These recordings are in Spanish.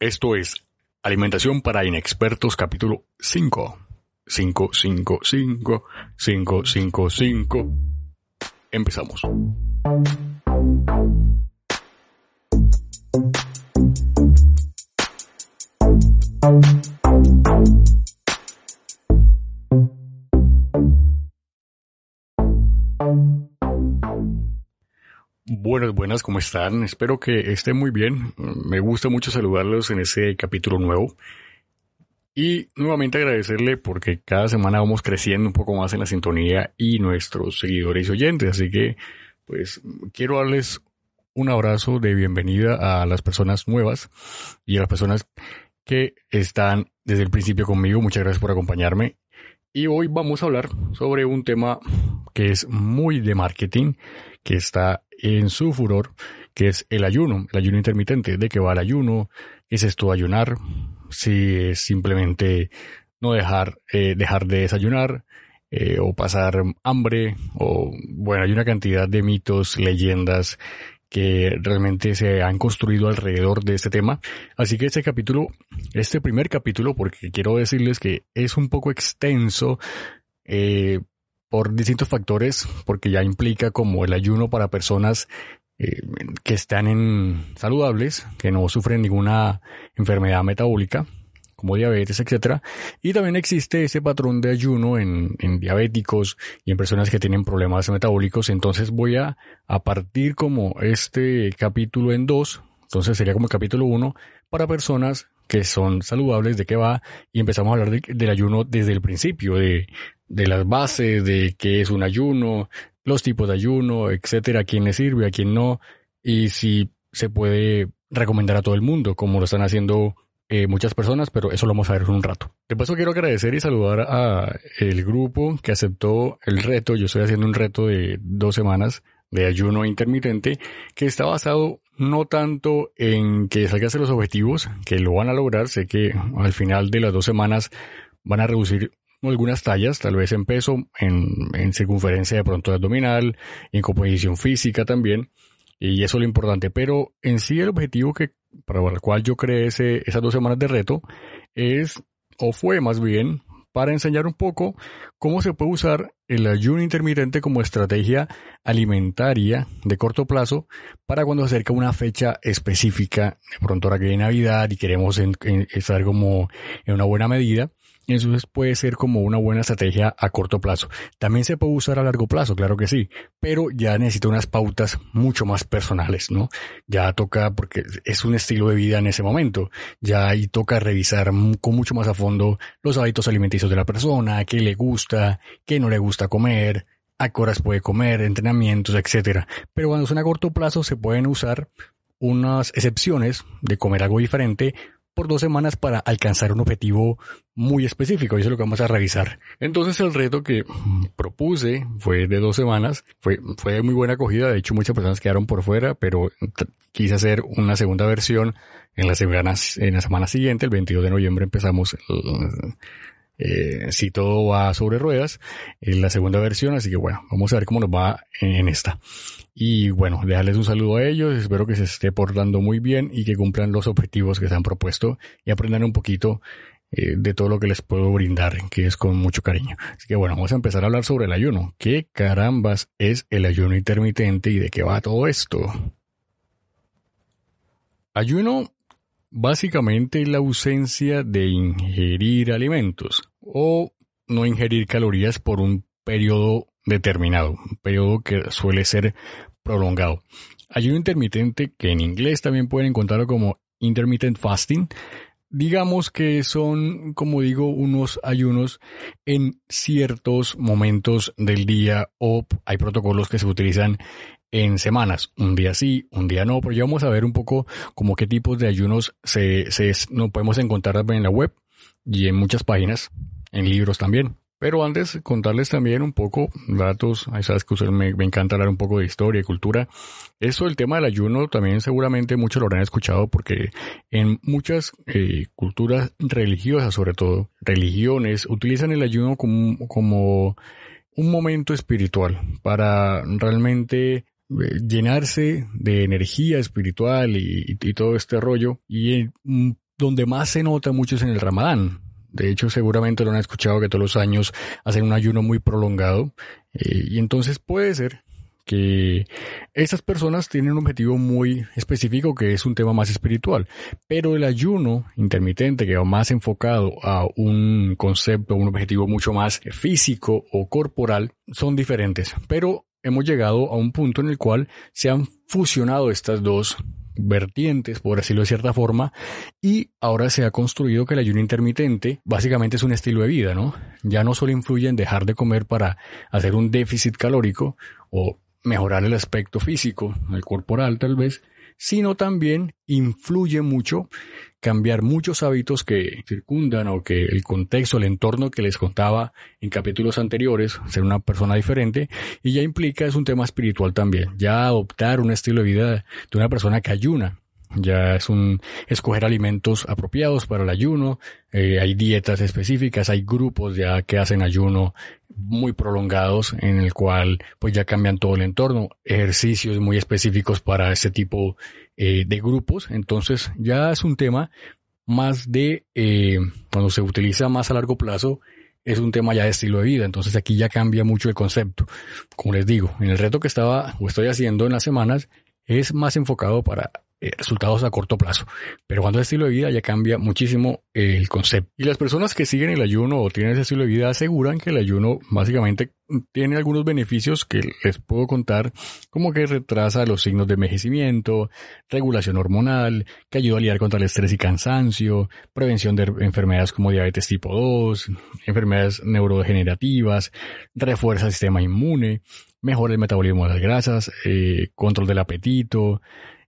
Esto es Alimentación para Inexpertos, capítulo 5. 5, 5, 5, 5, 5, 5. Empezamos. Buenas, buenas, ¿cómo están? Espero que estén muy bien. Me gusta mucho saludarlos en este capítulo nuevo. Y nuevamente agradecerle porque cada semana vamos creciendo un poco más en la sintonía y nuestros seguidores y oyentes. Así que, pues, quiero darles un abrazo de bienvenida a las personas nuevas y a las personas que están desde el principio conmigo. Muchas gracias por acompañarme. Y hoy vamos a hablar sobre un tema que es muy de marketing, que está en su furor, que es el ayuno, el ayuno intermitente, de qué va el ayuno, es esto ayunar, si es simplemente no dejar, eh, dejar de desayunar, eh, o pasar hambre, o bueno, hay una cantidad de mitos, leyendas que realmente se han construido alrededor de este tema. Así que este capítulo, este primer capítulo, porque quiero decirles que es un poco extenso, eh, por distintos factores, porque ya implica como el ayuno para personas eh, que están en saludables, que no sufren ninguna enfermedad metabólica, como diabetes, etcétera. Y también existe ese patrón de ayuno en, en, diabéticos y en personas que tienen problemas metabólicos. Entonces voy a, a partir como este capítulo en dos. Entonces sería como el capítulo uno para personas que son saludables, de qué va, y empezamos a hablar del ayuno desde el principio, de, de las bases, de qué es un ayuno, los tipos de ayuno, etcétera, quién le sirve, a quién no, y si se puede recomendar a todo el mundo, como lo están haciendo eh, muchas personas, pero eso lo vamos a ver en un rato. De paso quiero agradecer y saludar a el grupo que aceptó el reto. Yo estoy haciendo un reto de dos semanas de ayuno intermitente que está basado no tanto en que salgas los objetivos, que lo van a lograr, sé que al final de las dos semanas van a reducir algunas tallas, tal vez en peso, en, en circunferencia de pronto abdominal, en composición física también, y eso es lo importante, pero en sí el objetivo que, para el cual yo creé ese, esas dos semanas de reto es, o fue más bien, para enseñar un poco cómo se puede usar el ayuno intermitente como estrategia alimentaria de corto plazo para cuando se acerca una fecha específica, de pronto ahora que hay Navidad y queremos estar como en una buena medida, entonces puede ser como una buena estrategia a corto plazo. También se puede usar a largo plazo, claro que sí, pero ya necesita unas pautas mucho más personales, ¿no? Ya toca, porque es un estilo de vida en ese momento, ya ahí toca revisar con mucho más a fondo los hábitos alimenticios de la persona, qué le gusta, qué no le gusta comer, a qué horas puede comer, entrenamientos, etcétera. Pero cuando son a corto plazo se pueden usar unas excepciones de comer algo diferente por dos semanas para alcanzar un objetivo muy específico. Y eso es lo que vamos a revisar. Entonces el reto que propuse fue de dos semanas. Fue, fue de muy buena acogida. De hecho, muchas personas quedaron por fuera, pero quise hacer una segunda versión en la semana, en la semana siguiente, el 22 de noviembre empezamos eh, si todo va sobre ruedas, en la segunda versión, así que bueno, vamos a ver cómo nos va en esta. Y bueno, dejarles un saludo a ellos, espero que se esté portando muy bien y que cumplan los objetivos que se han propuesto y aprendan un poquito eh, de todo lo que les puedo brindar, que es con mucho cariño. Así que bueno, vamos a empezar a hablar sobre el ayuno. ¿Qué carambas es el ayuno intermitente y de qué va todo esto? Ayuno básicamente la ausencia de ingerir alimentos o no ingerir calorías por un periodo determinado, un periodo que suele ser prolongado. Ayuno intermitente, que en inglés también pueden encontrarlo como intermittent fasting, digamos que son, como digo, unos ayunos en ciertos momentos del día o hay protocolos que se utilizan en semanas, un día sí, un día no, pero ya vamos a ver un poco como qué tipos de ayunos se, se no podemos encontrar en la web y en muchas páginas, en libros también. Pero antes, contarles también un poco datos, sabes que me, me, encanta hablar un poco de historia y cultura. Eso, el tema del ayuno, también seguramente muchos lo habrán escuchado porque en muchas eh, culturas religiosas, sobre todo, religiones, utilizan el ayuno como, como un momento espiritual para realmente eh, llenarse de energía espiritual y, y todo este rollo y donde más se nota mucho es en el ramadán. De hecho, seguramente lo han escuchado que todos los años hacen un ayuno muy prolongado. Eh, y entonces puede ser que estas personas tienen un objetivo muy específico que es un tema más espiritual, pero el ayuno intermitente que va más enfocado a un concepto, un objetivo mucho más físico o corporal, son diferentes, pero hemos llegado a un punto en el cual se han fusionado estas dos vertientes, por decirlo de cierta forma, y ahora se ha construido que el ayuno intermitente básicamente es un estilo de vida, ¿no? Ya no solo influye en dejar de comer para hacer un déficit calórico o mejorar el aspecto físico, el corporal tal vez, sino también influye mucho cambiar muchos hábitos que circundan o que el contexto, el entorno que les contaba en capítulos anteriores, ser una persona diferente, y ya implica es un tema espiritual también, ya adoptar un estilo de vida de una persona que ayuna, ya es un escoger alimentos apropiados para el ayuno, eh, hay dietas específicas, hay grupos ya que hacen ayuno muy prolongados en el cual pues ya cambian todo el entorno, ejercicios muy específicos para ese tipo eh, de grupos, entonces ya es un tema más de eh, cuando se utiliza más a largo plazo es un tema ya de estilo de vida, entonces aquí ya cambia mucho el concepto. Como les digo, en el reto que estaba o estoy haciendo en las semanas es más enfocado para eh, resultados a corto plazo. Pero cuando es estilo de vida ya cambia muchísimo el concepto. Y las personas que siguen el ayuno o tienen ese estilo de vida aseguran que el ayuno básicamente tiene algunos beneficios que les puedo contar, como que retrasa los signos de envejecimiento, regulación hormonal, que ayuda a lidiar contra el estrés y cansancio, prevención de enfermedades como diabetes tipo 2, enfermedades neurodegenerativas, refuerza el sistema inmune, mejora el metabolismo de las grasas, eh, control del apetito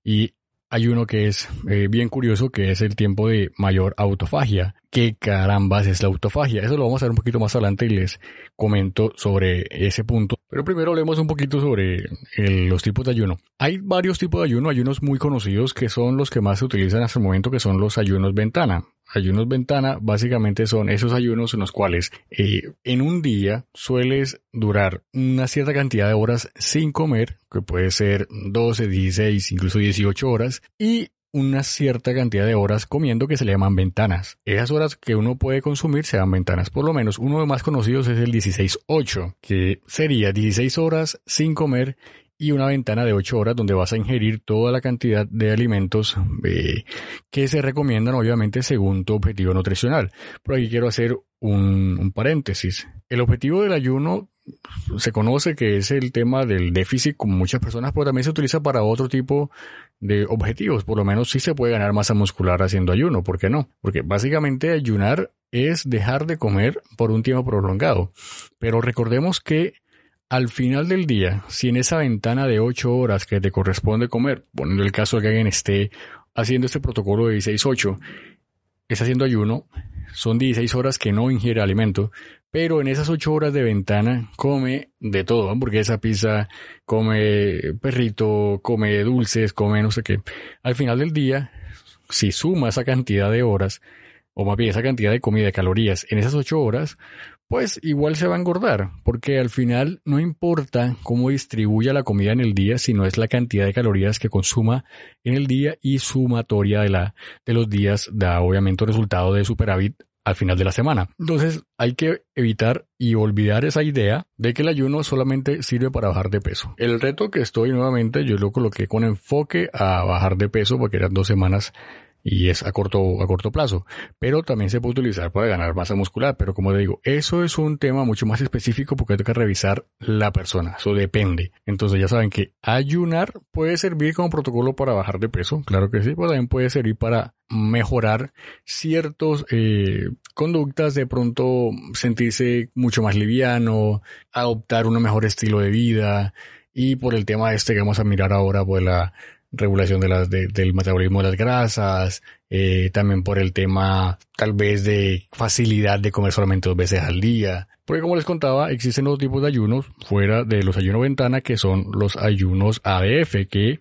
y hay uno que es eh, bien curioso, que es el tiempo de mayor autofagia. ¿Qué carambas es la autofagia? Eso lo vamos a ver un poquito más adelante y les comento sobre ese punto. Pero primero hablemos un poquito sobre los tipos de ayuno. Hay varios tipos de ayuno, ayunos muy conocidos que son los que más se utilizan hasta el momento, que son los ayunos ventana. Ayunos ventana básicamente son esos ayunos en los cuales eh, en un día sueles durar una cierta cantidad de horas sin comer, que puede ser 12, 16, incluso 18 horas, y una cierta cantidad de horas comiendo que se le llaman ventanas. Esas horas que uno puede consumir se llaman ventanas. Por lo menos uno de los más conocidos es el 16-8, que sería 16 horas sin comer y una ventana de 8 horas donde vas a ingerir toda la cantidad de alimentos eh, que se recomiendan obviamente según tu objetivo nutricional. Por aquí quiero hacer un, paréntesis. El objetivo del ayuno se conoce que es el tema del déficit como muchas personas, pero también se utiliza para otro tipo de objetivos. Por lo menos sí se puede ganar masa muscular haciendo ayuno, ¿por qué no? Porque básicamente ayunar es dejar de comer por un tiempo prolongado. Pero recordemos que al final del día, si en esa ventana de 8 horas que te corresponde comer, poniendo el caso de que alguien esté haciendo este protocolo de 16-8, está haciendo ayuno, son 16 horas que no ingiere alimento, pero en esas 8 horas de ventana come de todo, hamburguesa, pizza, come perrito, come dulces, come no sé qué. Al final del día, si suma esa cantidad de horas, o más bien esa cantidad de comida, de calorías, en esas 8 horas, pues igual se va a engordar, porque al final no importa cómo distribuya la comida en el día, sino es la cantidad de calorías que consuma en el día y sumatoria de la de los días da obviamente un resultado de superávit al final de la semana. Entonces hay que evitar y olvidar esa idea de que el ayuno solamente sirve para bajar de peso. El reto que estoy nuevamente, yo lo coloqué con enfoque a bajar de peso porque eran dos semanas y es a corto, a corto plazo, pero también se puede utilizar para ganar masa muscular, pero como te digo, eso es un tema mucho más específico porque que revisar la persona, eso depende. Entonces ya saben que ayunar puede servir como protocolo para bajar de peso, claro que sí, pero también puede servir para mejorar ciertas eh, conductas, de pronto sentirse mucho más liviano, adoptar un mejor estilo de vida. Y por el tema este que vamos a mirar ahora, pues la regulación de las, del metabolismo de las grasas, eh, también por el tema tal vez de facilidad de comer solamente dos veces al día. Porque como les contaba, existen dos tipos de ayunos fuera de los ayunos ventana que son los ayunos ADF, que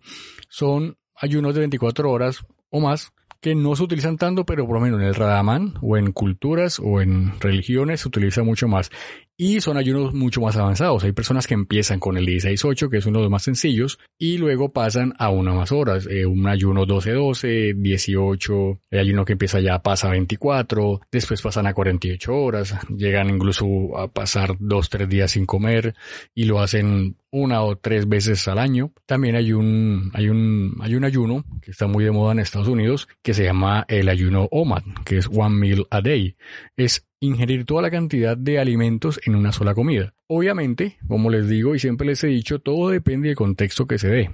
son ayunos de 24 horas o más que no se utilizan tanto, pero por lo menos en el Radamán o en culturas o en religiones se utiliza mucho más. Y son ayunos mucho más avanzados. Hay personas que empiezan con el 16-8, que es uno de los más sencillos, y luego pasan a una más horas. Eh, un ayuno 12-12, 18, el ayuno que empieza ya pasa a 24, después pasan a 48 horas, llegan incluso a pasar 2-3 días sin comer y lo hacen una o tres veces al año. También hay un, hay un, hay un ayuno que está muy de moda en Estados Unidos que se llama el ayuno OMAD, que es One Meal a Day. Es ingerir toda la cantidad de alimentos en una sola comida. Obviamente, como les digo y siempre les he dicho, todo depende del contexto que se dé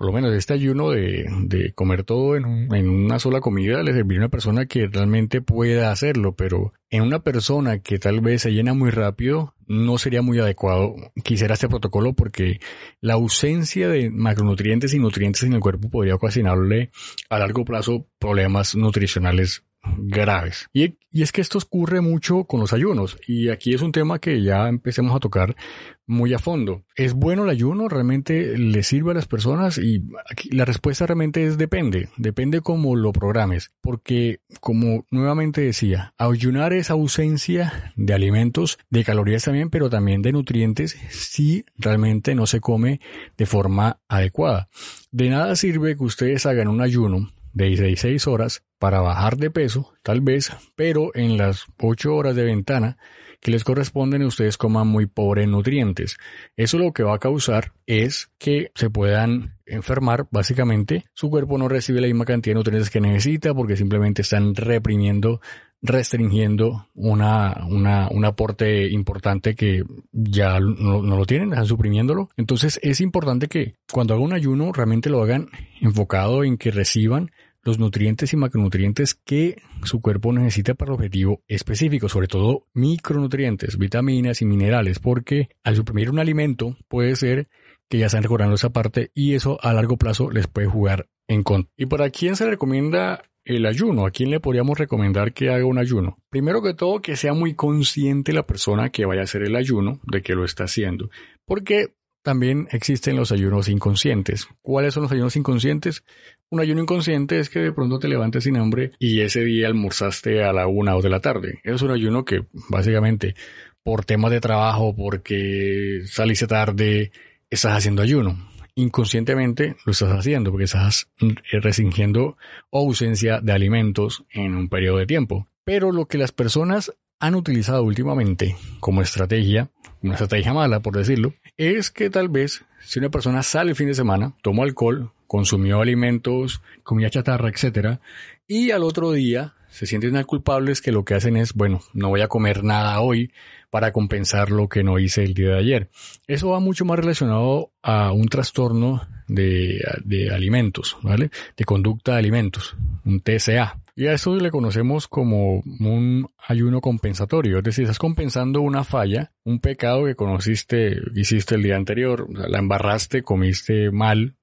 por lo menos este ayuno de, comer todo en, en, una sola comida le serviría a una persona que realmente pueda hacerlo, pero en una persona que tal vez se llena muy rápido, no sería muy adecuado quisiera este protocolo porque la ausencia de macronutrientes y nutrientes en el cuerpo podría ocasionarle a largo plazo problemas nutricionales graves. Y, es que esto ocurre mucho con los ayunos. Y aquí es un tema que ya empecemos a tocar muy a fondo. ¿Es bueno el ayuno? ¿Realmente le sirve a las personas? Y la respuesta realmente es depende. Depende cómo lo programes. Porque, como nuevamente decía, ayunar es ausencia de alimentos, de calorías también, pero también de nutrientes si realmente no se come de forma adecuada. De nada sirve que ustedes hagan un ayuno de 16 horas para bajar de peso, tal vez, pero en las 8 horas de ventana que les corresponden ustedes coman muy pobre en nutrientes. Eso lo que va a causar es que se puedan enfermar, básicamente. Su cuerpo no recibe la misma cantidad de nutrientes que necesita porque simplemente están reprimiendo restringiendo una, una, un aporte importante que ya no, no, lo tienen, están suprimiéndolo. Entonces es importante que cuando hagan un ayuno realmente lo hagan enfocado en que reciban los nutrientes y macronutrientes que su cuerpo necesita para el objetivo específico, sobre todo micronutrientes, vitaminas y minerales, porque al suprimir un alimento puede ser que ya están recordando esa parte y eso a largo plazo les puede jugar en contra. ¿Y para quién se recomienda el ayuno? ¿A quién le podríamos recomendar que haga un ayuno? Primero que todo, que sea muy consciente la persona que vaya a hacer el ayuno de que lo está haciendo. Porque también existen los ayunos inconscientes. ¿Cuáles son los ayunos inconscientes? Un ayuno inconsciente es que de pronto te levantes sin hambre y ese día almorzaste a la una o de la tarde. Es un ayuno que básicamente por temas de trabajo, porque saliste tarde, estás haciendo ayuno. Inconscientemente lo estás haciendo porque estás restringiendo ausencia de alimentos en un periodo de tiempo. Pero lo que las personas han utilizado últimamente como estrategia, una estrategia mala por decirlo, es que tal vez si una persona sale el fin de semana, tomó alcohol, consumió alimentos, comía chatarra, etcétera, y al otro día se sienten culpables que lo que hacen es, bueno, no voy a comer nada hoy para compensar lo que no hice el día de ayer. Eso va mucho más relacionado a un trastorno de, alimentos, ¿vale? De conducta de alimentos, un TCA. Y a eso le conocemos como un ayuno compensatorio, es decir, estás compensando una falla, un pecado que conociste, hiciste el día anterior, la embarraste, comiste mal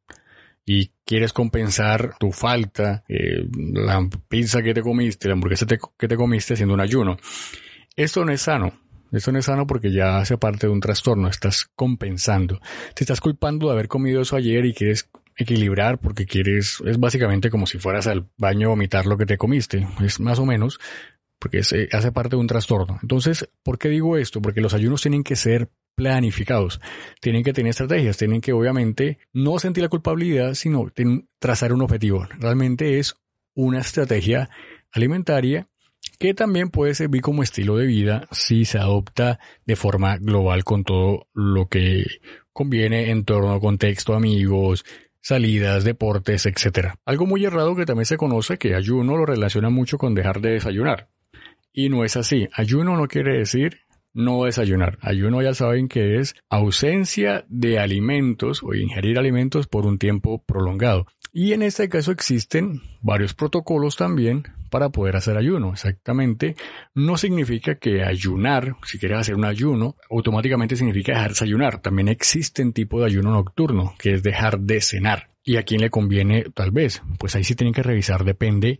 y quieres compensar tu falta, eh, la pizza que te comiste, la hamburguesa que te comiste haciendo un ayuno. Esto no es sano. Esto no es sano porque ya hace parte de un trastorno, estás compensando. Te estás culpando de haber comido eso ayer y quieres equilibrar porque quieres, es básicamente como si fueras al baño a vomitar lo que te comiste, es más o menos, porque hace parte de un trastorno. Entonces, ¿por qué digo esto? Porque los ayunos tienen que ser planificados, tienen que tener estrategias, tienen que obviamente no sentir la culpabilidad, sino trazar un objetivo. Realmente es una estrategia alimentaria que también puede servir como estilo de vida si se adopta de forma global con todo lo que conviene en torno a contexto, amigos, salidas, deportes, etc. Algo muy errado que también se conoce que ayuno lo relaciona mucho con dejar de desayunar. Y no es así. Ayuno no quiere decir no desayunar. Ayuno ya saben que es ausencia de alimentos o ingerir alimentos por un tiempo prolongado. Y en este caso existen varios protocolos también para poder hacer ayuno. Exactamente. No significa que ayunar, si quieres hacer un ayuno, automáticamente significa dejar de ayunar. También existen tipos de ayuno nocturno, que es dejar de cenar. ¿Y a quién le conviene? Tal vez. Pues ahí sí tienen que revisar, depende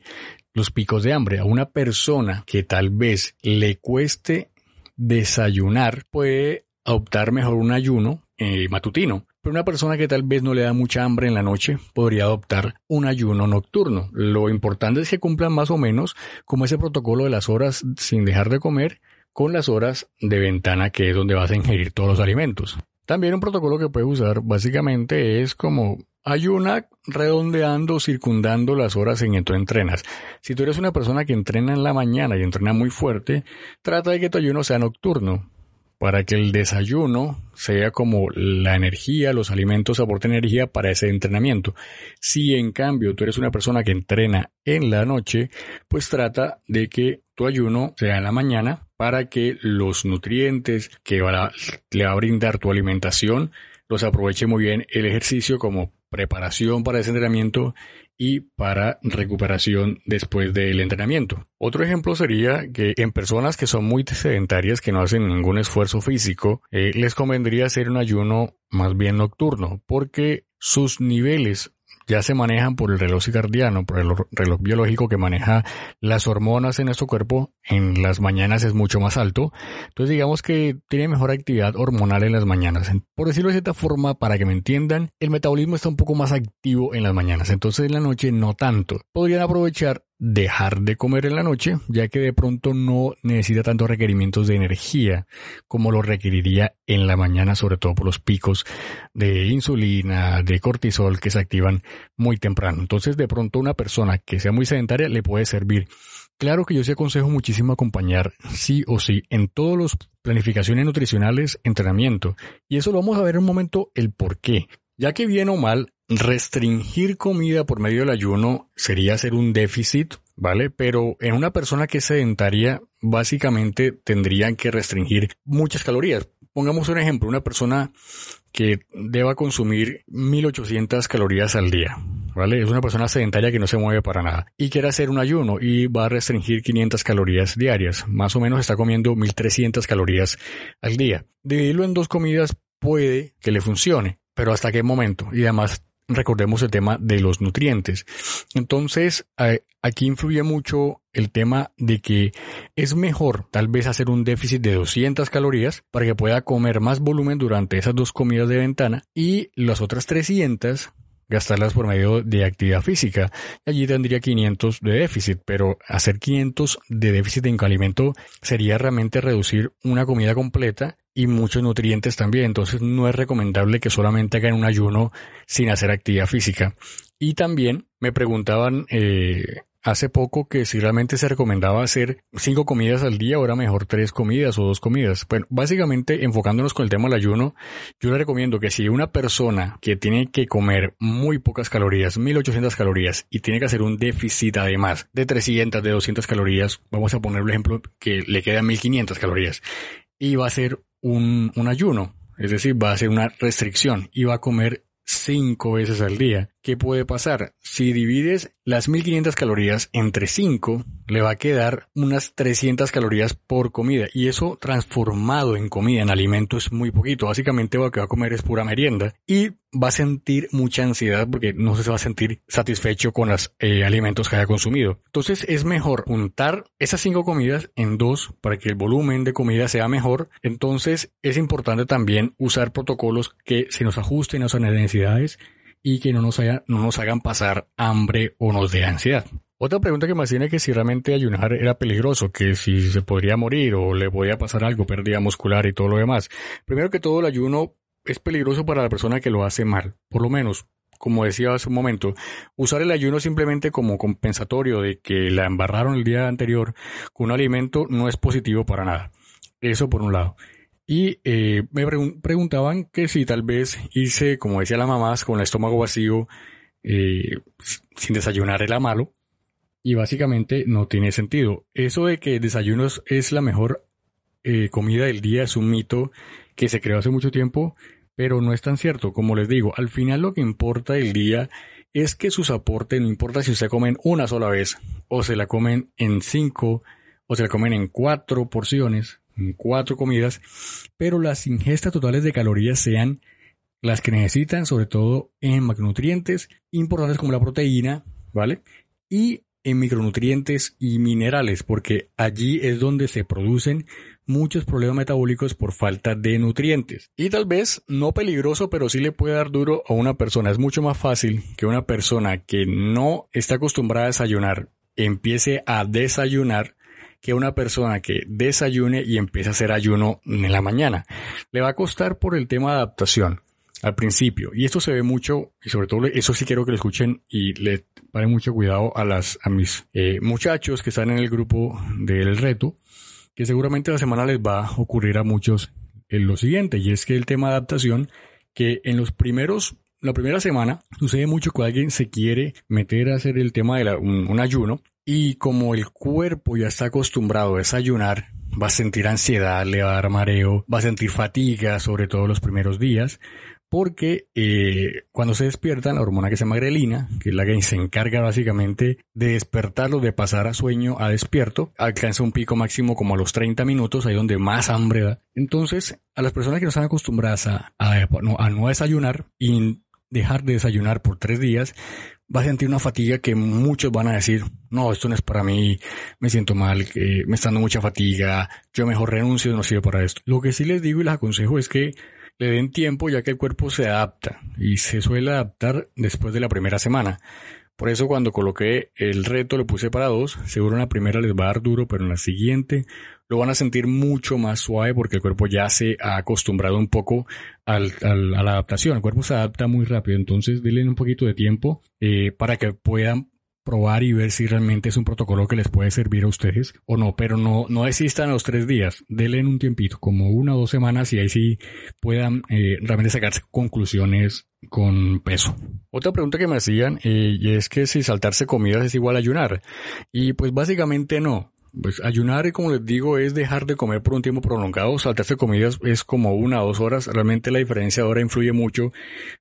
los picos de hambre. A una persona que tal vez le cueste desayunar, puede adoptar mejor un ayuno eh, matutino una persona que tal vez no le da mucha hambre en la noche podría adoptar un ayuno nocturno. Lo importante es que cumplan más o menos como ese protocolo de las horas sin dejar de comer con las horas de ventana que es donde vas a ingerir todos los alimentos. También un protocolo que puedes usar básicamente es como ayuna redondeando, circundando las horas en que tú entrenas. Si tú eres una persona que entrena en la mañana y entrena muy fuerte, trata de que tu ayuno sea nocturno para que el desayuno sea como la energía, los alimentos aporten energía para ese entrenamiento. Si en cambio tú eres una persona que entrena en la noche, pues trata de que tu ayuno sea en la mañana para que los nutrientes que le va a brindar tu alimentación los aproveche muy bien el ejercicio como preparación para ese entrenamiento y para recuperación después del entrenamiento. Otro ejemplo sería que en personas que son muy sedentarias, que no hacen ningún esfuerzo físico, eh, les convendría hacer un ayuno más bien nocturno, porque sus niveles ya se manejan por el reloj circadiano, por el reloj biológico que maneja las hormonas en nuestro cuerpo, en las mañanas es mucho más alto. Entonces digamos que tiene mejor actividad hormonal en las mañanas. Por decirlo de cierta forma, para que me entiendan, el metabolismo está un poco más activo en las mañanas, entonces en la noche no tanto. Podrían aprovechar dejar de comer en la noche, ya que de pronto no necesita tantos requerimientos de energía como lo requeriría en la mañana, sobre todo por los picos de insulina, de cortisol que se activan muy temprano. Entonces, de pronto una persona que sea muy sedentaria le puede servir. Claro que yo sí aconsejo muchísimo acompañar sí o sí en todos los planificaciones nutricionales, entrenamiento. Y eso lo vamos a ver en un momento el por qué. Ya que bien o mal, Restringir comida por medio del ayuno sería hacer un déficit, ¿vale? Pero en una persona que es sedentaria, básicamente tendrían que restringir muchas calorías. Pongamos un ejemplo, una persona que deba consumir 1800 calorías al día, ¿vale? Es una persona sedentaria que no se mueve para nada y quiere hacer un ayuno y va a restringir 500 calorías diarias. Más o menos está comiendo 1300 calorías al día. Dividirlo en dos comidas puede que le funcione, pero hasta qué momento. Y además recordemos el tema de los nutrientes. Entonces, aquí influye mucho el tema de que es mejor tal vez hacer un déficit de 200 calorías para que pueda comer más volumen durante esas dos comidas de ventana y las otras 300 gastarlas por medio de actividad física. Allí tendría 500 de déficit, pero hacer 500 de déficit en alimento sería realmente reducir una comida completa y muchos nutrientes también. Entonces no es recomendable que solamente hagan un ayuno sin hacer actividad física. Y también me preguntaban eh, hace poco que si realmente se recomendaba hacer cinco comidas al día era mejor tres comidas o dos comidas. Bueno, básicamente enfocándonos con el tema del ayuno, yo le recomiendo que si una persona que tiene que comer muy pocas calorías, 1800 calorías, y tiene que hacer un déficit además de 300, de 200 calorías, vamos a poner el ejemplo que le quedan 1500 calorías, y va a hacer un, un ayuno, es decir, va a hacer una restricción y va a comer cinco veces al día. ¿Qué puede pasar? Si divides las 1500 calorías entre 5, le va a quedar unas 300 calorías por comida. Y eso transformado en comida, en alimento, es muy poquito. Básicamente lo que va a comer es pura merienda. Y va a sentir mucha ansiedad porque no se va a sentir satisfecho con los eh, alimentos que haya consumido. Entonces es mejor juntar esas cinco comidas en dos para que el volumen de comida sea mejor. Entonces es importante también usar protocolos que se nos ajusten a nuestras necesidades y que no nos, no nos hagan pasar hambre o nos dé ansiedad. Otra pregunta que me hacían es que si realmente ayunar era peligroso, que si se podría morir o le podía pasar algo, pérdida muscular y todo lo demás. Primero que todo, el ayuno es peligroso para la persona que lo hace mal. Por lo menos, como decía hace un momento, usar el ayuno simplemente como compensatorio de que la embarraron el día anterior con un alimento no es positivo para nada. Eso por un lado. Y eh, me preguntaban que si tal vez hice, como decía la mamá, con el estómago vacío, eh, sin desayunar era malo. Y básicamente no tiene sentido. Eso de que desayunos es la mejor eh, comida del día es un mito que se creó hace mucho tiempo, pero no es tan cierto. Como les digo, al final lo que importa del día es que sus aportes, no importa si se comen una sola vez, o se la comen en cinco, o se la comen en cuatro porciones, cuatro comidas, pero las ingestas totales de calorías sean las que necesitan, sobre todo en macronutrientes importantes como la proteína, ¿vale? Y en micronutrientes y minerales, porque allí es donde se producen muchos problemas metabólicos por falta de nutrientes. Y tal vez no peligroso, pero sí le puede dar duro a una persona. Es mucho más fácil que una persona que no está acostumbrada a desayunar empiece a desayunar que una persona que desayune y empiece a hacer ayuno en la mañana. Le va a costar por el tema de adaptación al principio. Y esto se ve mucho, y sobre todo eso sí quiero que lo escuchen y le paren mucho cuidado a las, a mis eh, muchachos que están en el grupo del reto, que seguramente la semana les va a ocurrir a muchos en lo siguiente, y es que el tema de adaptación, que en los primeros la primera semana sucede mucho que alguien se quiere meter a hacer el tema de un, ayuno y como el cuerpo ya está acostumbrado a desayunar, va a sentir ansiedad, le va a dar mareo, va a sentir fatiga, sobre todo los primeros días, porque eh, cuando se despiertan, la hormona que se llama grelina, que es la que se encarga básicamente de despertarlo, de pasar a sueño a despierto, alcanza un pico máximo como a los 30 minutos, ahí donde más hambre da. Entonces, a las personas que no están acostumbradas a, no, a no desayunar dejar de desayunar por tres días, va a sentir una fatiga que muchos van a decir, no, esto no es para mí, me siento mal, me está dando mucha fatiga, yo mejor renuncio, no sirve para esto. Lo que sí les digo y les aconsejo es que le den tiempo ya que el cuerpo se adapta y se suele adaptar después de la primera semana. Por eso cuando coloqué el reto lo puse para dos, seguro en la primera les va a dar duro, pero en la siguiente lo van a sentir mucho más suave porque el cuerpo ya se ha acostumbrado un poco a la adaptación. El cuerpo se adapta muy rápido, entonces denle un poquito de tiempo eh, para que puedan probar y ver si realmente es un protocolo que les puede servir a ustedes o no, pero no, no desistan a los tres días, denle un tiempito, como una o dos semanas y ahí sí puedan eh, realmente sacarse conclusiones con peso. Otra pregunta que me hacían eh, es que si saltarse comidas es igual a ayunar y pues básicamente no. Pues ayunar, como les digo, es dejar de comer por un tiempo prolongado. Saltarse comidas es como una o dos horas. Realmente la diferencia ahora influye mucho,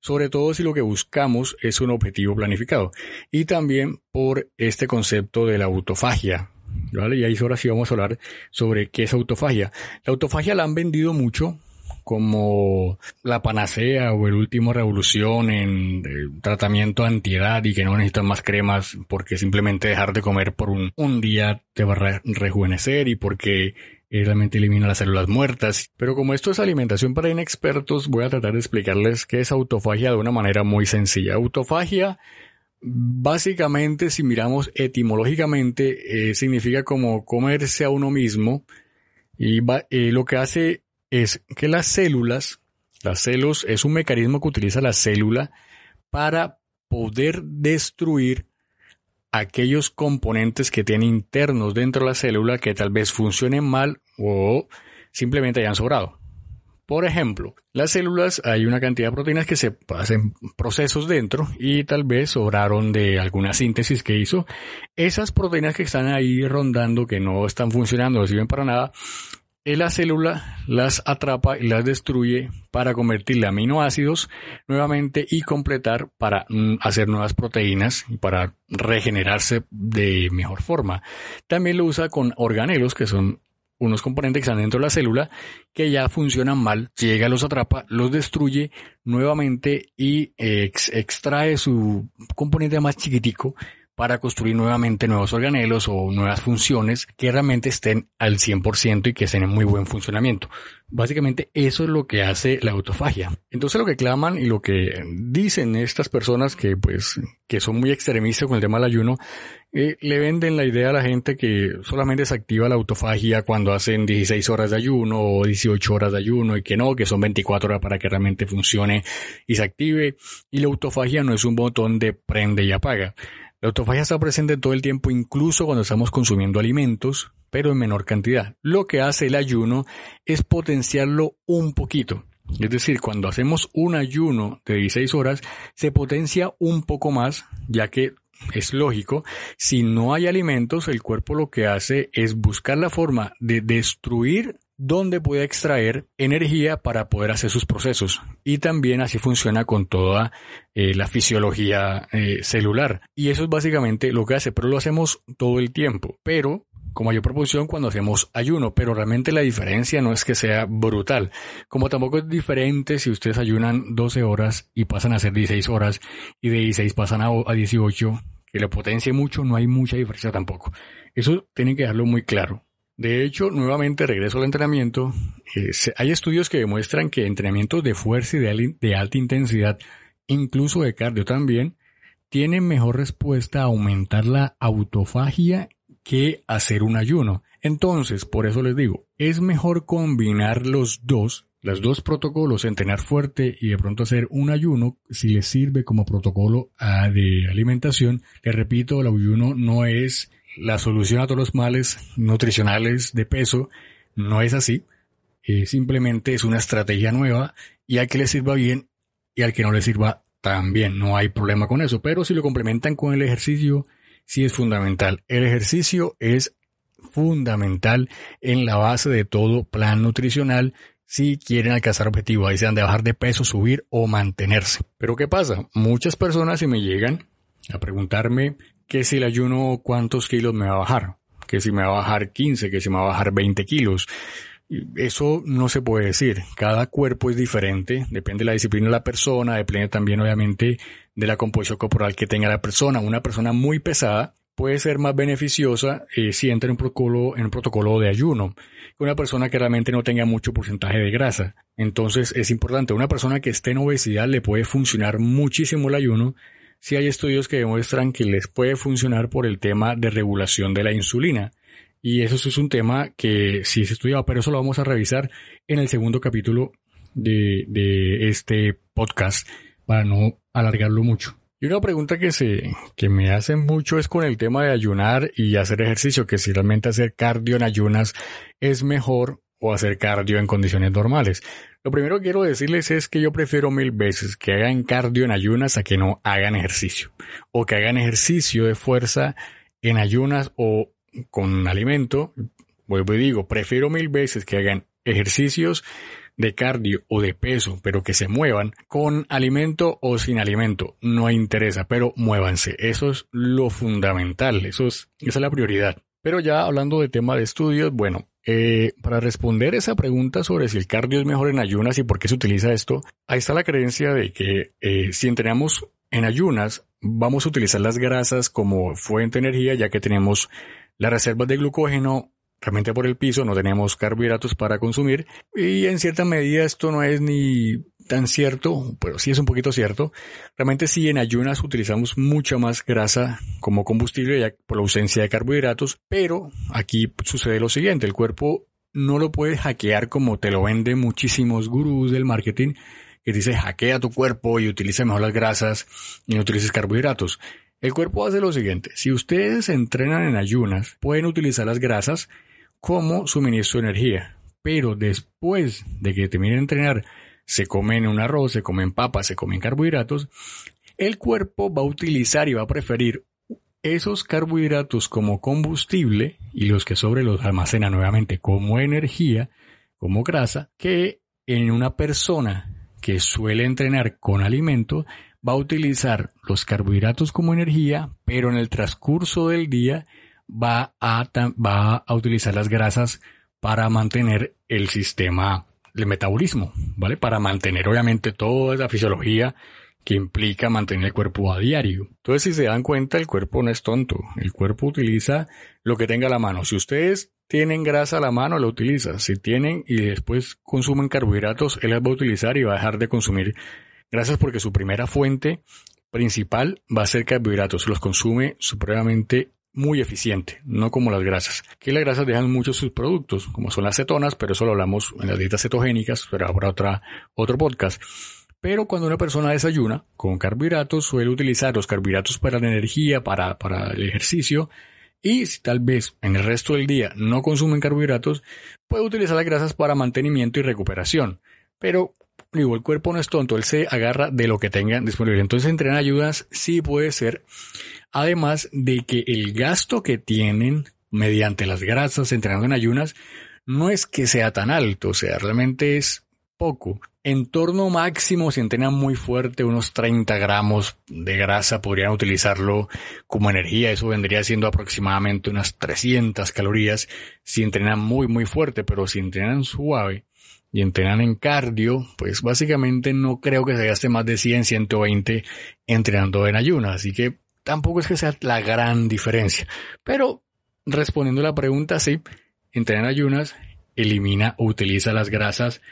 sobre todo si lo que buscamos es un objetivo planificado. Y también por este concepto de la autofagia. ¿Vale? Y ahí ahora sí vamos a hablar sobre qué es autofagia. La autofagia la han vendido mucho como la panacea o el último revolución en tratamiento antiedad y que no necesitan más cremas porque simplemente dejar de comer por un, día te va a rejuvenecer y porque realmente elimina las células muertas. Pero como esto es alimentación para inexpertos, voy a tratar de explicarles qué es autofagia de una manera muy sencilla. Autofagia Básicamente, si miramos etimológicamente, eh, significa como comerse a uno mismo y eh, lo que hace es que las células, las células es un mecanismo que utiliza la célula para poder destruir aquellos componentes que tiene internos dentro de la célula que tal vez funcionen mal o simplemente hayan sobrado. Por ejemplo, las células hay una cantidad de proteínas que se hacen procesos dentro y tal vez sobraron de alguna síntesis que hizo. Esas proteínas que están ahí rondando, que no están funcionando, no sirven para nada, la célula las atrapa y las destruye para convertirle aminoácidos nuevamente y completar para mm, hacer nuevas proteínas y para regenerarse de mejor forma. También lo usa con organelos, que son unos componentes que están dentro de la célula que ya funcionan mal, llega, los atrapa, los destruye nuevamente y extrae su componente más chiquitico para construir nuevamente nuevos organelos o nuevas funciones que realmente estén al 100% y que estén en muy buen funcionamiento. Básicamente eso es lo que hace la autofagia. Entonces lo que claman y lo que dicen estas personas que pues que son muy extremistas con el tema del ayuno, eh, le venden la idea a la gente que solamente se activa la autofagia cuando hacen 16 horas de ayuno o 18 horas de ayuno y que no, que son 24 horas para que realmente funcione y se active. Y la autofagia no es un botón de prende y apaga. La autofagia está presente todo el tiempo, incluso cuando estamos consumiendo alimentos, pero en menor cantidad. Lo que hace el ayuno es potenciarlo un poquito. Es decir, cuando hacemos un ayuno de 16 horas, se potencia un poco más, ya que es lógico, si no hay alimentos, el cuerpo lo que hace es buscar la forma de destruir donde puede extraer energía para poder hacer sus procesos. Y también así funciona con toda eh, la fisiología eh, celular. Y eso es básicamente lo que hace, pero lo hacemos todo el tiempo. Pero con mayor proporción cuando hacemos ayuno, pero realmente la diferencia no es que sea brutal. Como tampoco es diferente si ustedes ayunan 12 horas y pasan a hacer 16 horas y de 16 pasan a, a 18, que le potencie mucho, no hay mucha diferencia tampoco. Eso tienen que dejarlo muy claro. De hecho, nuevamente regreso al entrenamiento. Eh, hay estudios que demuestran que entrenamientos de fuerza y de, alta intensidad, incluso de cardio también, tienen mejor respuesta a aumentar la autofagia que hacer un ayuno. Entonces, por eso les digo, es mejor combinar los dos, los dos protocolos, entrenar fuerte y de pronto hacer un ayuno, si les sirve como protocolo ah, de alimentación. Les repito, el ayuno no es la solución a todos los males nutricionales de peso, no es así. Eh, simplemente es una estrategia nueva y al que le sirva bien y al que no le sirva también. No hay problema con eso. Pero si lo complementan con el ejercicio, sí es fundamental. El ejercicio es fundamental en la base de todo plan nutricional si quieren alcanzar objetivos, ahí sean de bajar de peso, subir o mantenerse. Pero ¿qué pasa? Muchas personas se me llegan a preguntarme que si el ayuno cuántos kilos me va a bajar, que si me va a bajar 15, que si me va a bajar 20 kilos. Eso no se puede decir. Cada cuerpo es diferente, depende de la disciplina de la persona, depende también obviamente de la composición corporal que tenga la persona. Una persona muy pesada puede ser más beneficiosa eh, si entra en un protocolo, en un protocolo de ayuno que una persona que realmente no tenga mucho porcentaje de grasa. Entonces es importante, una persona que esté en obesidad le puede funcionar muchísimo el ayuno si hay estudios que demuestran que les puede funcionar por el tema de regulación de la insulina. Y eso es un tema que sí se estudiado, pero eso lo vamos a revisar en el segundo capítulo de, de este podcast para no alargarlo mucho. Y una pregunta que se, que me hacen mucho es con el tema de ayunar y hacer ejercicio, que si realmente hacer cardio en ayunas es mejor o hacer cardio en condiciones normales. Lo primero que quiero decirles es que yo prefiero mil veces que hagan cardio en ayunas a que no hagan ejercicio. O que hagan ejercicio de fuerza en ayunas o con alimento. Vuelvo y digo, prefiero mil veces que hagan ejercicios de cardio o de peso, pero que se muevan con alimento o sin alimento, no interesa, pero muévanse. Eso es lo fundamental, eso es, esa es la prioridad. Pero ya hablando de tema de estudios, bueno, eh, para responder esa pregunta sobre si el cardio es mejor en ayunas y por qué se utiliza esto, ahí está la creencia de que eh, si entrenamos en ayunas, vamos a utilizar las grasas como fuente de energía, ya que tenemos las reservas de glucógeno realmente por el piso, no tenemos carbohidratos para consumir y en cierta medida esto no es ni tan cierto, pero sí es un poquito cierto. Realmente sí en ayunas utilizamos mucha más grasa como combustible por la ausencia de carbohidratos, pero aquí sucede lo siguiente, el cuerpo no lo puede hackear como te lo venden muchísimos gurús del marketing que dice hackea tu cuerpo y utiliza mejor las grasas y no utilices carbohidratos. El cuerpo hace lo siguiente, si ustedes entrenan en ayunas, pueden utilizar las grasas como suministro de energía. Pero después de que terminen de entrenar, se comen un arroz, se comen papas, se comen carbohidratos, el cuerpo va a utilizar y va a preferir esos carbohidratos como combustible y los que sobre los almacena nuevamente como energía, como grasa, que en una persona que suele entrenar con alimento va a utilizar los carbohidratos como energía, pero en el transcurso del día va a, va a utilizar las grasas para mantener el sistema de metabolismo, ¿vale? Para mantener obviamente toda la fisiología que implica mantener el cuerpo a diario. Entonces, si se dan cuenta, el cuerpo no es tonto. El cuerpo utiliza lo que tenga a la mano. Si ustedes tienen grasa a la mano, lo utiliza. Si tienen y después consumen carbohidratos, él las va a utilizar y va a dejar de consumir grasas porque su primera fuente principal va a ser carbohidratos. Los consume supremamente muy eficiente, no como las grasas. Que las grasas dejan muchos sus productos, como son las cetonas, pero eso lo hablamos en las dietas cetogénicas, pero habrá otra, otro podcast. Pero cuando una persona desayuna con carbohidratos, suele utilizar los carbohidratos para la energía, para, para el ejercicio, y si tal vez en el resto del día no consumen carbohidratos, puede utilizar las grasas para mantenimiento y recuperación. Pero digo, el cuerpo no es tonto, él se agarra de lo que tenga disponible. Entonces, entrenar ayudas sí puede ser Además de que el gasto que tienen mediante las grasas entrenando en ayunas no es que sea tan alto, o sea, realmente es poco. En torno máximo, si entrenan muy fuerte, unos 30 gramos de grasa podrían utilizarlo como energía. Eso vendría siendo aproximadamente unas 300 calorías si entrenan muy, muy fuerte, pero si entrenan suave y entrenan en cardio, pues básicamente no creo que se gaste más de 100, 120 entrenando en ayunas. Así que tampoco es que sea la gran diferencia. Pero respondiendo a la pregunta, sí, entrenar ayunas elimina o utiliza las grasas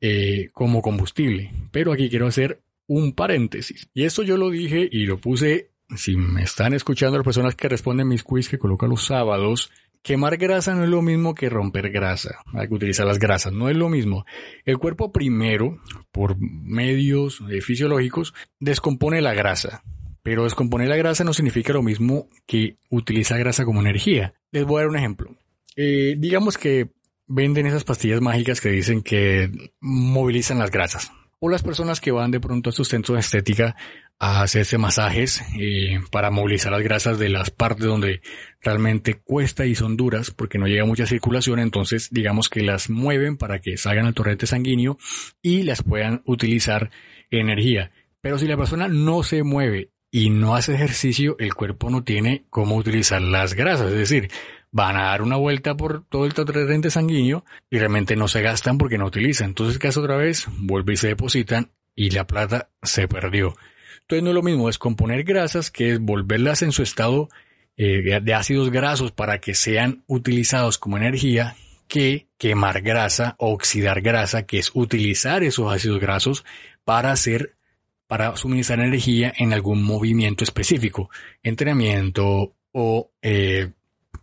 eh, como combustible. Pero aquí quiero hacer un paréntesis. Y esto yo lo dije y lo puse, si me están escuchando las personas que responden mis quiz que coloco los sábados, quemar grasa no es lo mismo que romper grasa, hay que utilizar las grasas, no es lo mismo. El cuerpo primero, por medios eh, fisiológicos, descompone la grasa, pero descomponer la grasa no significa lo mismo que utilizar grasa como energía. Les voy a dar un ejemplo. Eh, digamos que venden esas pastillas mágicas que dicen que movilizan las grasas. O las personas que van de pronto a sus centros de estética a hacerse masajes eh, para movilizar las grasas de las partes donde realmente cuesta y son duras porque no llega mucha circulación, entonces digamos que las mueven para que salgan al torrente sanguíneo y las puedan utilizar energía. Pero si la persona no se mueve y no hace ejercicio, el cuerpo no tiene cómo utilizar las grasas, es decir, van a dar una vuelta por todo el torrente sanguíneo y realmente no se gastan porque no utilizan. Entonces, ¿qué hace otra vez? Vuelve y se depositan y la plata se perdió. Entonces no es lo mismo descomponer grasas que es volverlas en su estado eh, de ácidos grasos para que sean utilizados como energía que quemar grasa oxidar grasa, que es utilizar esos ácidos grasos para hacer, para suministrar energía en algún movimiento específico, entrenamiento o eh,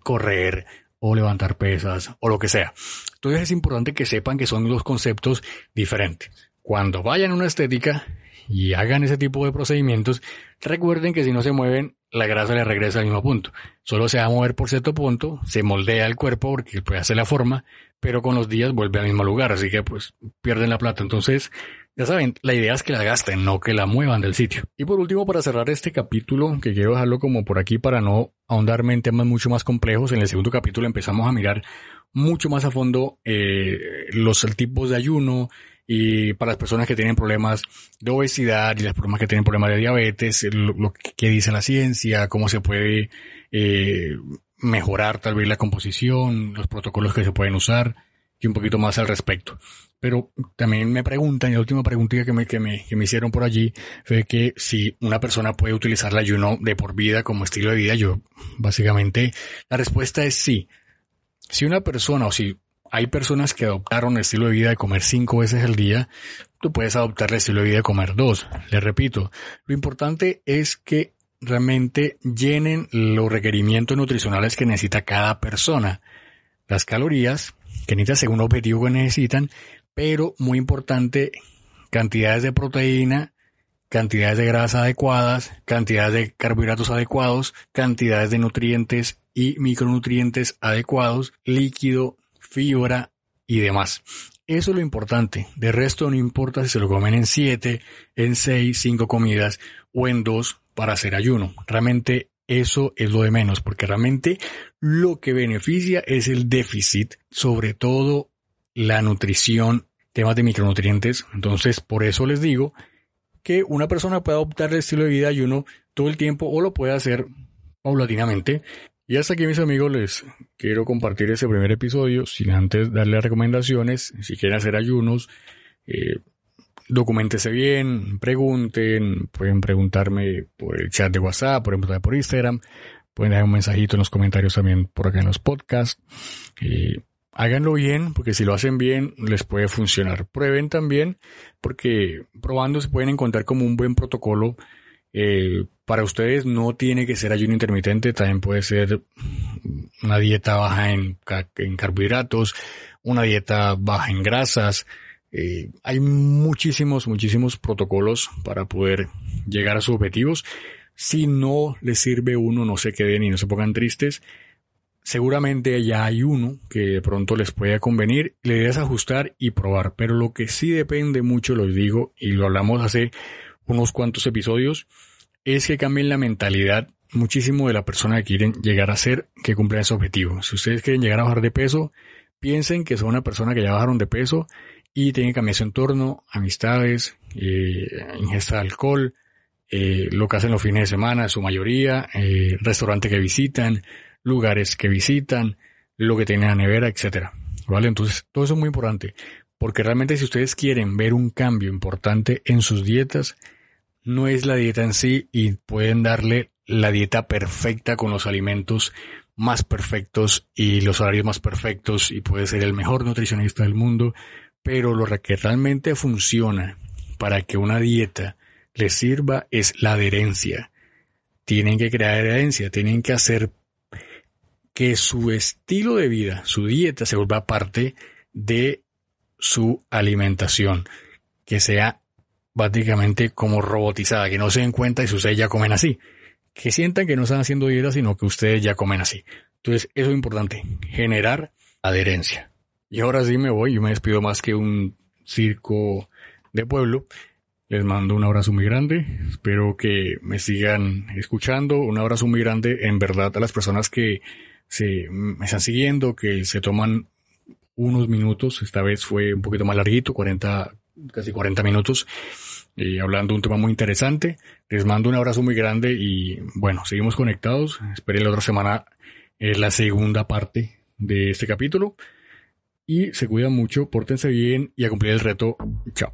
correr o levantar pesas o lo que sea. Entonces es importante que sepan que son dos conceptos diferentes. Cuando vayan a una estética, y hagan ese tipo de procedimientos, recuerden que si no se mueven, la grasa le regresa al mismo punto. Solo se va a mover por cierto punto, se moldea el cuerpo porque puede hacer la forma, pero con los días vuelve al mismo lugar, así que pues pierden la plata. Entonces, ya saben, la idea es que la gasten, no que la muevan del sitio. Y por último, para cerrar este capítulo, que quiero dejarlo como por aquí para no ahondarme en temas mucho más complejos, en el segundo capítulo empezamos a mirar mucho más a fondo eh, los tipos de ayuno, y para las personas que tienen problemas de obesidad y las personas que tienen problemas de diabetes, lo, que dice la ciencia, cómo se puede eh, mejorar tal vez la composición, los protocolos que se pueden usar y un poquito más al respecto. Pero también me preguntan, y la última preguntita que me, que me, que me hicieron por allí fue que si una persona puede utilizar el ayuno de por vida como estilo de vida, yo básicamente la respuesta es sí. Si una persona o si hay personas que adoptaron el estilo de vida de comer cinco veces al día, tú puedes adoptar el estilo de vida de comer dos. Les repito, lo importante es que realmente llenen los requerimientos nutricionales que necesita cada persona. Las calorías que necesitan según el objetivo que necesitan, pero muy importante, cantidades de proteína, cantidades de grasa adecuadas, cantidades de carbohidratos adecuados, cantidades de nutrientes y micronutrientes adecuados, líquido, fibra y demás. Eso es lo importante. De resto no importa si se lo comen en 7, en 6, 5 comidas o en 2 para hacer ayuno. Realmente eso es lo de menos, porque realmente lo que beneficia es el déficit, sobre todo la nutrición, temas de micronutrientes. Entonces, por eso les digo que una persona puede adoptar el estilo de vida ayuno todo el tiempo o lo puede hacer paulatinamente y hasta aquí mis amigos les quiero compartir ese primer episodio sin antes darle recomendaciones. Si quieren hacer ayunos, eh, documentese bien, pregunten, pueden preguntarme por el chat de WhatsApp, pueden preguntar por Instagram, pueden dejar un mensajito en los comentarios también por acá en los podcasts. Háganlo bien, porque si lo hacen bien les puede funcionar. Prueben también, porque probando se pueden encontrar como un buen protocolo eh, para ustedes no tiene que ser ayuno intermitente, también puede ser una dieta baja en, carbohidratos, una dieta baja en grasas. Eh, hay muchísimos, muchísimos protocolos para poder llegar a sus objetivos. Si no les sirve uno, no se queden y no se pongan tristes. Seguramente ya hay uno que de pronto les pueda convenir. Le debes ajustar y probar. Pero lo que sí depende mucho, lo digo, y lo hablamos hace unos cuantos episodios, es que cambien la mentalidad muchísimo de la persona que quieren llegar a ser, que cumpla ese objetivo. Si ustedes quieren llegar a bajar de peso, piensen que son una persona que ya bajaron de peso y tienen que cambiar su entorno, amistades, eh, ingesta de alcohol, eh, lo que hacen los fines de semana, su mayoría, eh, restaurantes que visitan, lugares que visitan, lo que tienen en la nevera, etcétera. ¿Vale? Entonces, todo eso es muy importante. Porque realmente si ustedes quieren ver un cambio importante en sus dietas, no es la dieta en sí y pueden darle la dieta perfecta con los alimentos más perfectos y los horarios más perfectos y puede ser el mejor nutricionista del mundo, pero lo que realmente funciona para que una dieta les sirva es la adherencia. Tienen que crear adherencia, tienen que hacer que su estilo de vida, su dieta se vuelva parte de su alimentación, que sea básicamente como robotizada, que no se den cuenta y ustedes ya comen así, que sientan que no están haciendo dieta, sino que ustedes ya comen así. Entonces, eso es importante, generar adherencia. Y ahora sí me voy, yo me despido más que un circo de pueblo. Les mando un abrazo muy grande. Espero que me sigan escuchando. Un abrazo muy grande en verdad a las personas que se me están siguiendo, que se toman unos minutos. Esta vez fue un poquito más larguito, 40, casi 40 minutos. Y hablando de un tema muy interesante. Les mando un abrazo muy grande y bueno, seguimos conectados. Esperen la otra semana es la segunda parte de este capítulo y se cuidan mucho, pórtense bien y a cumplir el reto. Chao.